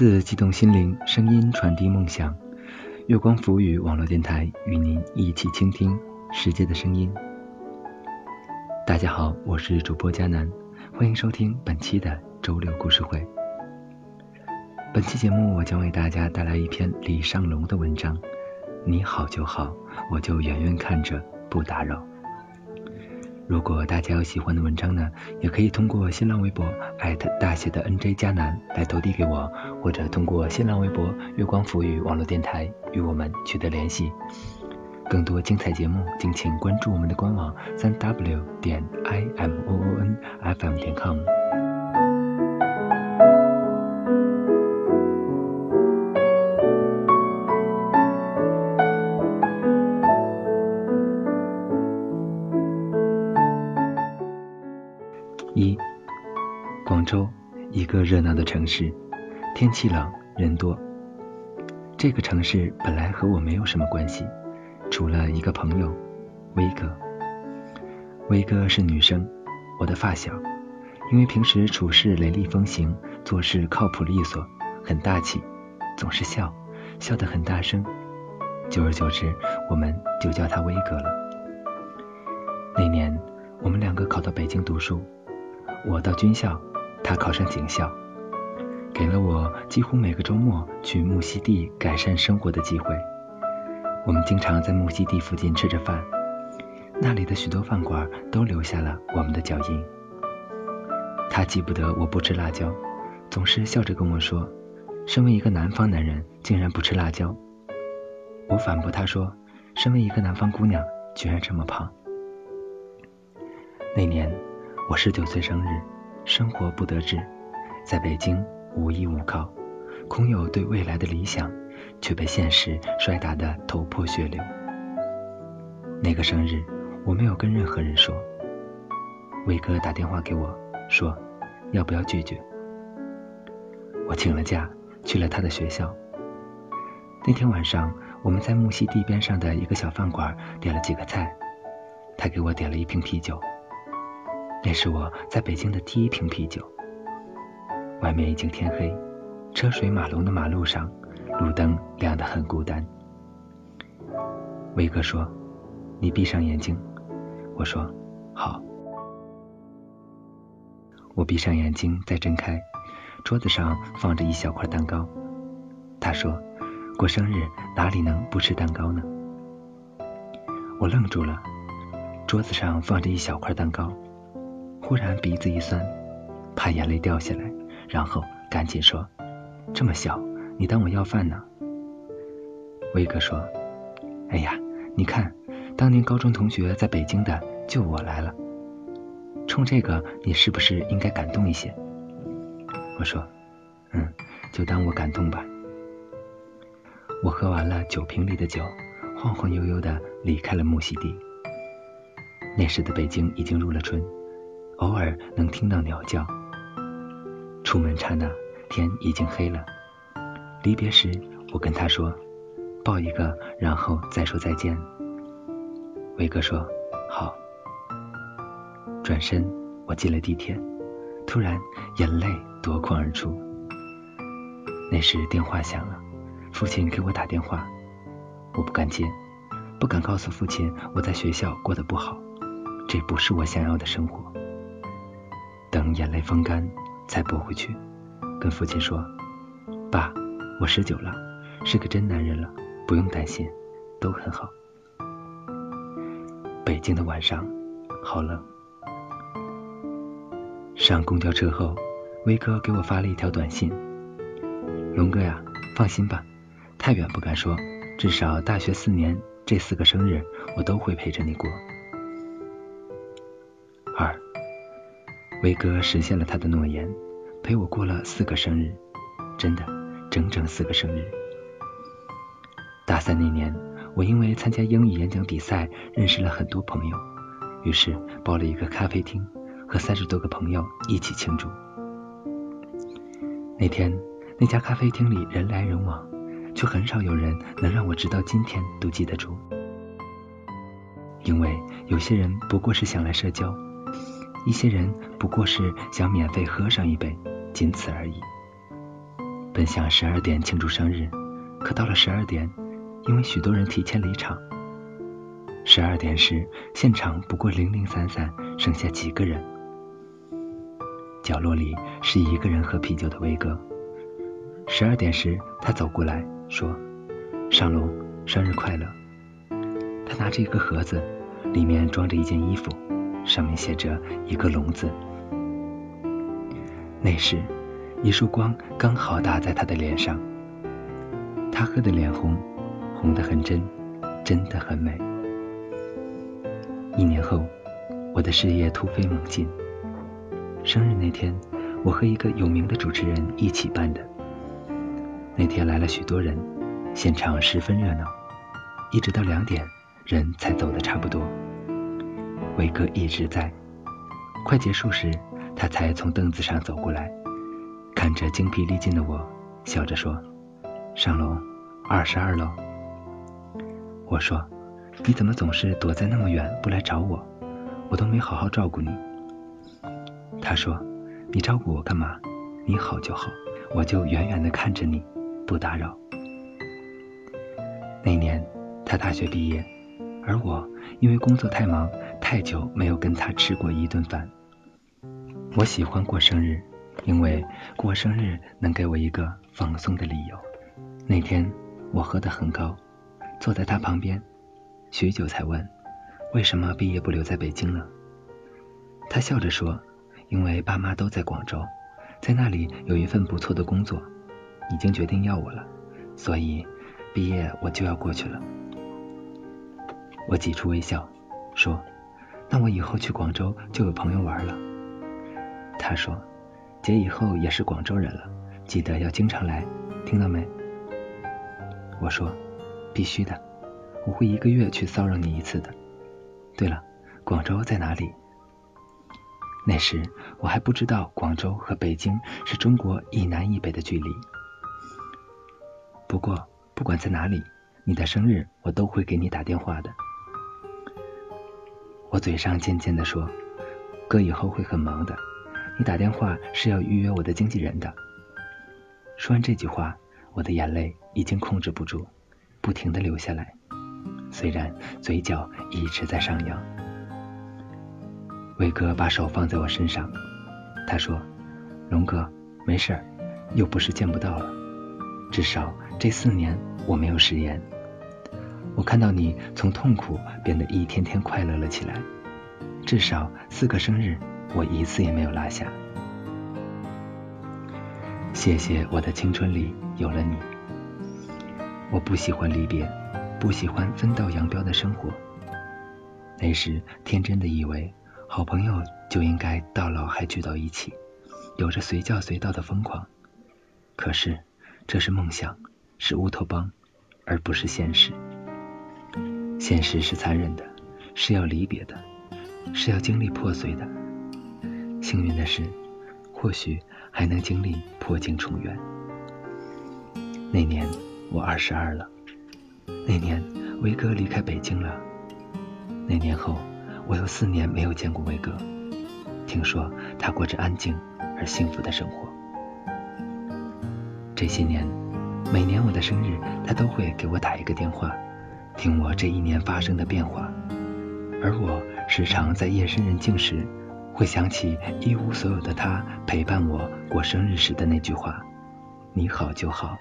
文字激动心灵，声音传递梦想。月光浮语网络电台与您一起倾听世界的声音。大家好，我是主播佳楠，欢迎收听本期的周六故事会。本期节目我将为大家带来一篇李尚龙的文章。你好就好，我就远远看着，不打扰。如果大家有喜欢的文章呢，也可以通过新浪微博艾特大写的 NJ 加南来投递给我，或者通过新浪微博月光浮语网络电台与我们取得联系。更多精彩节目，敬请关注我们的官网三 w 点 i m o o n f m 点 com。市，天气冷，人多。这个城市本来和我没有什么关系，除了一个朋友，威哥。威哥是女生，我的发小，因为平时处事雷厉风行，做事靠谱利索，很大气，总是笑，笑得很大声。久而久之，我们就叫他威哥了。那年，我们两个考到北京读书。我到军校，他考上警校，给了我几乎每个周末去木樨地改善生活的机会。我们经常在木樨地附近吃着饭，那里的许多饭馆都留下了我们的脚印。他记不得我不吃辣椒，总是笑着跟我说：“身为一个南方男人，竟然不吃辣椒。”我反驳他说：“身为一个南方姑娘，居然这么胖。”那年。我十九岁生日，生活不得志，在北京无依无靠，空有对未来的理想，却被现实摔打得头破血流。那个生日，我没有跟任何人说。伟哥打电话给我，说要不要拒绝。我请了假，去了他的学校。那天晚上，我们在木樨地边上的一个小饭馆点了几个菜，他给我点了一瓶啤酒。那是我在北京的第一瓶啤酒。外面已经天黑，车水马龙的马路上，路灯亮得很孤单。威哥说：“你闭上眼睛。”我说：“好。”我闭上眼睛，再睁开，桌子上放着一小块蛋糕。他说：“过生日哪里能不吃蛋糕呢？”我愣住了，桌子上放着一小块蛋糕。忽然鼻子一酸，怕眼泪掉下来，然后赶紧说：“这么小，你当我要饭呢？”威哥说：“哎呀，你看，当年高中同学在北京的就我来了，冲这个你是不是应该感动一些？”我说：“嗯，就当我感动吧。”我喝完了酒瓶里的酒，晃晃悠悠的离开了木樨地。那时的北京已经入了春。偶尔能听到鸟叫。出门刹那，天已经黑了。离别时，我跟他说：“抱一个，然后再说再见。”伟哥说：“好。”转身，我进了地铁，突然眼泪夺眶而出。那时电话响了，父亲给我打电话，我不敢接，不敢告诉父亲我在学校过得不好，这不是我想要的生活。等眼泪风干，才拨回去，跟父亲说：“爸，我十九了，是个真男人了，不用担心，都很好。”北京的晚上好冷。上公交车后，威哥给我发了一条短信：“龙哥呀，放心吧，太远不敢说，至少大学四年这四个生日，我都会陪着你过。”二威哥实现了他的诺言，陪我过了四个生日，真的，整整四个生日。大三那年，我因为参加英语演讲比赛，认识了很多朋友，于是包了一个咖啡厅，和三十多个朋友一起庆祝。那天，那家咖啡厅里人来人往，却很少有人能让我直到今天都记得住，因为有些人不过是想来社交。一些人不过是想免费喝上一杯，仅此而已。本想十二点庆祝生日，可到了十二点，因为许多人提前离场，十二点时现场不过零零散散剩下几个人。角落里是一个人喝啤酒的威哥。十二点时，他走过来说：“尚龙，生日快乐。”他拿着一个盒子，里面装着一件衣服，上面写着一个“龙”字。那时，一束光刚好打在他的脸上，他喝得脸红，红得很真，真的很美。一年后，我的事业突飞猛进。生日那天，我和一个有名的主持人一起办的。那天来了许多人，现场十分热闹，一直到两点，人才走的差不多。伟哥一直在，快结束时，他才从凳子上走过来，看着精疲力尽的我，笑着说：“上楼，二十二楼。”我说：“你怎么总是躲在那么远不来找我？我都没好好照顾你。”他说：“你照顾我干嘛？你好就好，我就远远的看着你，不打扰。”那年他大学毕业，而我因为工作太忙，太久没有跟他吃过一顿饭。我喜欢过生日，因为过生日能给我一个放松的理由。那天我喝得很高，坐在他旁边，许久才问：“为什么毕业不留在北京呢？”他笑着说。因为爸妈都在广州，在那里有一份不错的工作，已经决定要我了，所以毕业我就要过去了。我挤出微笑说：“那我以后去广州就有朋友玩了。”他说：“姐以后也是广州人了，记得要经常来，听到没？”我说：“必须的，我会一个月去骚扰你一次的。对了，广州在哪里？”那时我还不知道广州和北京是中国一南一北的距离。不过不管在哪里，你的生日我都会给你打电话的。我嘴上渐渐的说：“哥以后会很忙的，你打电话是要预约我的经纪人的。”说完这句话，我的眼泪已经控制不住，不停的流下来，虽然嘴角一直在上扬。伟哥把手放在我身上，他说：“龙哥，没事，又不是见不到了。至少这四年我没有食言。我看到你从痛苦变得一天天快乐了起来。至少四个生日我一次也没有落下。谢谢我的青春里有了你。我不喜欢离别，不喜欢分道扬镳的生活。那时天真的以为。”好朋友就应该到老还聚到一起，有着随叫随到的疯狂。可是这是梦想，是乌托邦，而不是现实。现实是残忍的，是要离别的，是要经历破碎的。幸运的是，或许还能经历破镜重圆。那年我二十二了，那年威哥离开北京了，那年后。我有四年没有见过威哥，听说他过着安静而幸福的生活。这些年，每年我的生日，他都会给我打一个电话，听我这一年发生的变化。而我时常在夜深人静时，会想起一无所有的他陪伴我过生日时的那句话：“你好就好，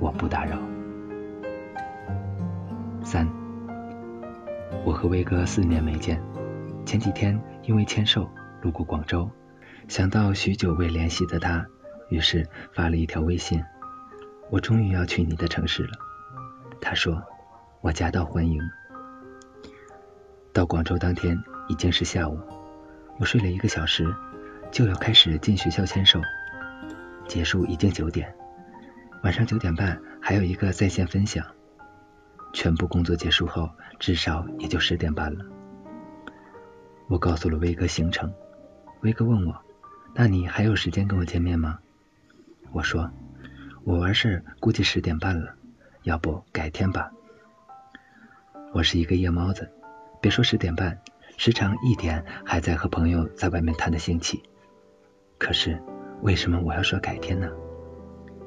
我不打扰。”三，我和威哥四年没见。前几天因为签售路过广州，想到许久未联系的他，于是发了一条微信：“我终于要去你的城市了。”他说：“我夹道欢迎。”到广州当天已经是下午，我睡了一个小时，就要开始进学校签售，结束已经九点，晚上九点半还有一个在线分享，全部工作结束后至少也就十点半了。我告诉了威哥行程，威哥问我：“那你还有时间跟我见面吗？”我说：“我完事估计十点半了，要不改天吧。”我是一个夜猫子，别说十点半，时常一点还在和朋友在外面谈的兴起。可是为什么我要说改天呢？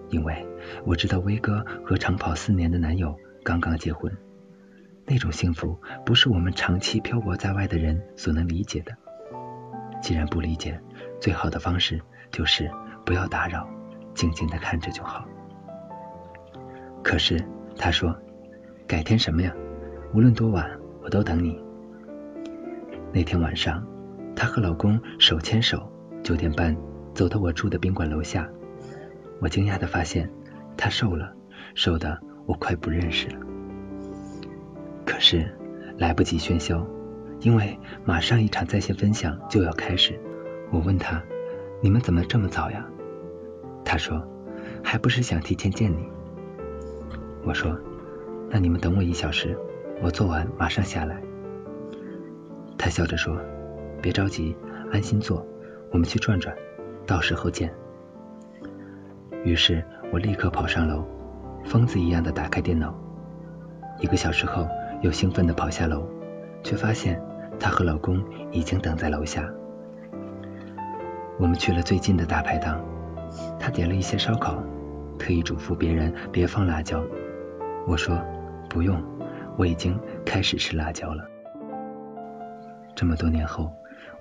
因为我知道威哥和长跑四年的男友刚刚结婚，那种幸福不是我们长期漂泊在外的人所能理解的。既然不理解，最好的方式就是不要打扰，静静的看着就好。可是他说，改天什么呀？无论多晚，我都等你。那天晚上，她和老公手牵手，九点半走到我住的宾馆楼下。我惊讶的发现，她瘦了，瘦的我快不认识了。可是来不及喧嚣，因为马上一场在线分享就要开始。我问她：“你们怎么这么早呀？”她说：“还不是想提前见你。”我说：“那你们等我一小时，我做完马上下来。”他笑着说：“别着急，安心做，我们去转转，到时候见。”于是我立刻跑上楼，疯子一样的打开电脑。一个小时后，又兴奋的跑下楼，却发现她和老公已经等在楼下。我们去了最近的大排档，他点了一些烧烤，特意嘱咐别人别放辣椒。我说：“不用，我已经开始吃辣椒了。”这么多年后，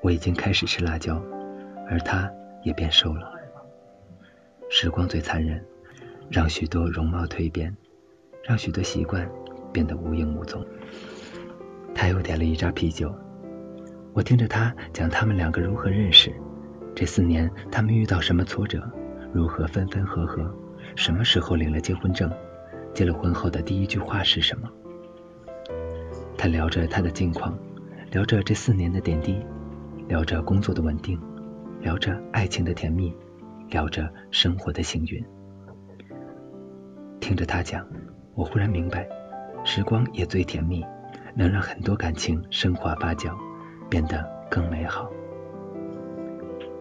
我已经开始吃辣椒，而他也变瘦了。时光最残忍，让许多容貌蜕变，让许多习惯变得无影无踪。他又点了一扎啤酒，我听着他讲他们两个如何认识，这四年他们遇到什么挫折，如何分分合合，什么时候领了结婚证，结了婚后的第一句话是什么。他聊着他的近况。聊着这四年的点滴，聊着工作的稳定，聊着爱情的甜蜜，聊着生活的幸运。听着他讲，我忽然明白，时光也最甜蜜，能让很多感情升华发酵，变得更美好。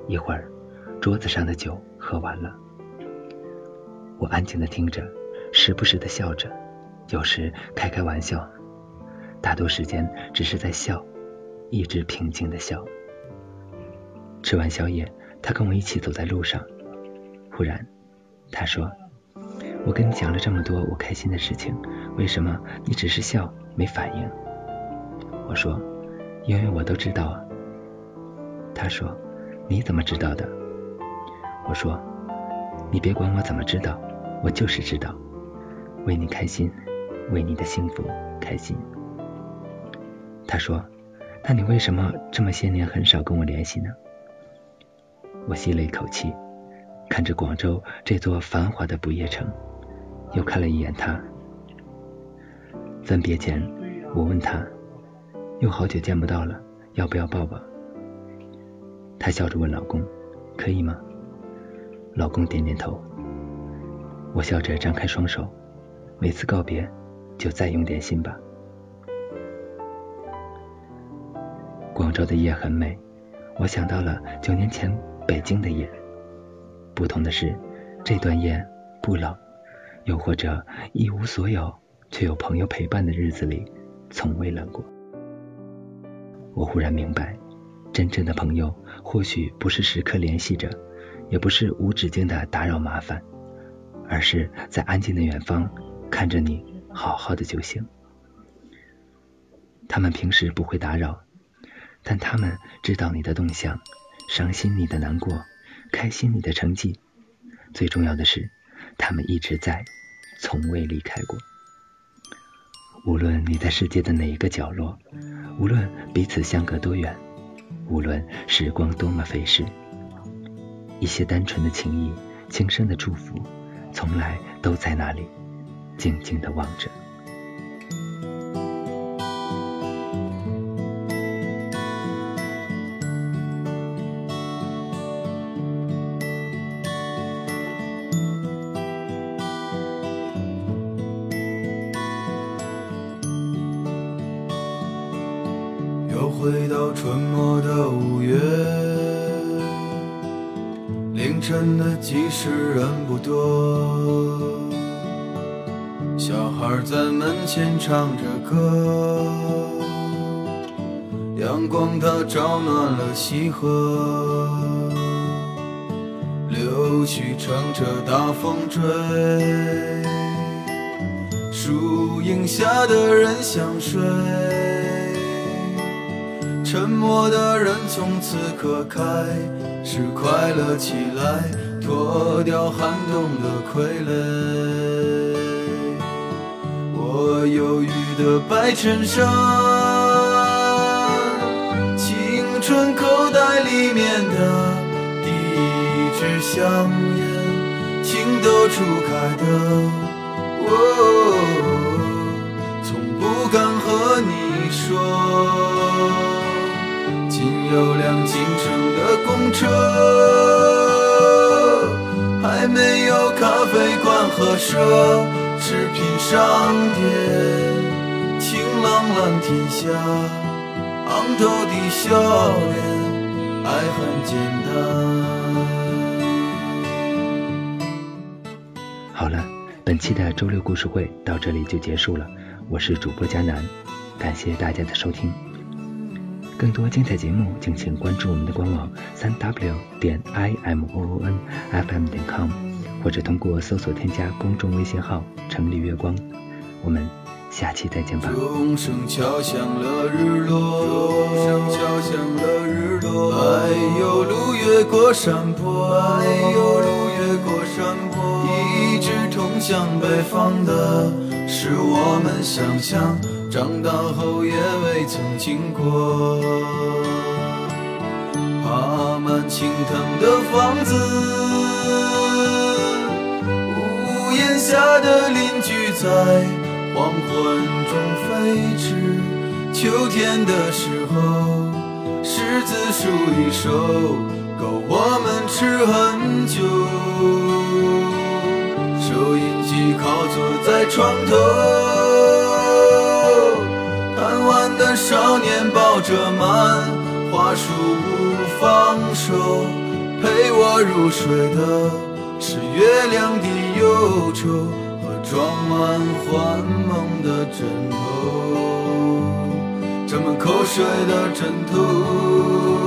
一会儿，桌子上的酒喝完了，我安静的听着，时不时的笑着，有时开开玩笑，大多时间只是在笑。一直平静的笑。吃完宵夜，他跟我一起走在路上。忽然，他说：“我跟你讲了这么多我开心的事情，为什么你只是笑没反应？”我说：“因为我都知道啊。”他说：“你怎么知道的？”我说：“你别管我怎么知道，我就是知道，为你开心，为你的幸福开心。”他说。那你为什么这么些年很少跟我联系呢？我吸了一口气，看着广州这座繁华的不夜城，又看了一眼他。分别前，我问他，又好久见不到了，要不要抱抱？他笑着问老公，可以吗？老公点点头。我笑着张开双手，每次告别就再用点心吧。广州的夜很美，我想到了九年前北京的夜。不同的是，这段夜不冷，又或者一无所有却有朋友陪伴的日子里，从未冷过。我忽然明白，真正的朋友或许不是时刻联系着，也不是无止境的打扰麻烦，而是在安静的远方看着你好好的就行。他们平时不会打扰。但他们知道你的动向，伤心你的难过，开心你的成绩，最重要的是，他们一直在，从未离开过。无论你在世界的哪一个角落，无论彼此相隔多远，无论时光多么飞逝，一些单纯的情谊、轻声的祝福，从来都在那里，静静的望着。晨的集市人不多，小孩在门前唱着歌，阳光它照暖了溪河，柳絮乘着大风追，树荫下的人想睡，沉默的人从此刻开始快乐起来，脱掉寒冬的傀儡。我忧郁的白衬衫，青春口袋里面的第一。支香烟，情窦初开的我，从不敢和你说。仅有辆进城的公车，还没有咖啡馆和奢侈品商店。晴朗蓝天下，昂头的笑脸，爱很简单。好了本期的周六故事会到这里就结束了，我是主播佳南，感谢大家的收听。更多精彩节目，敬请关注我们的官网三 w 点 i m o o n f m 点 com，或者通过搜索添加公众微信号“城里月光”。我们下期再见吧。钟声敲响了日落，钟声敲响了日落。柏油路越过山坡，柏油路越过山坡，一直通向北方的，是我们想象，长大后也未曾经过。爬满青藤的房子，屋檐下的邻居在。黄昏中飞驰，秋天的时候，柿子树一熟，够我们吃很久。收音机靠坐在床头，贪玩的少年抱着漫画书不放手，陪我入睡的是月亮的忧愁和。装满幻梦的枕头，沾满口水的枕头。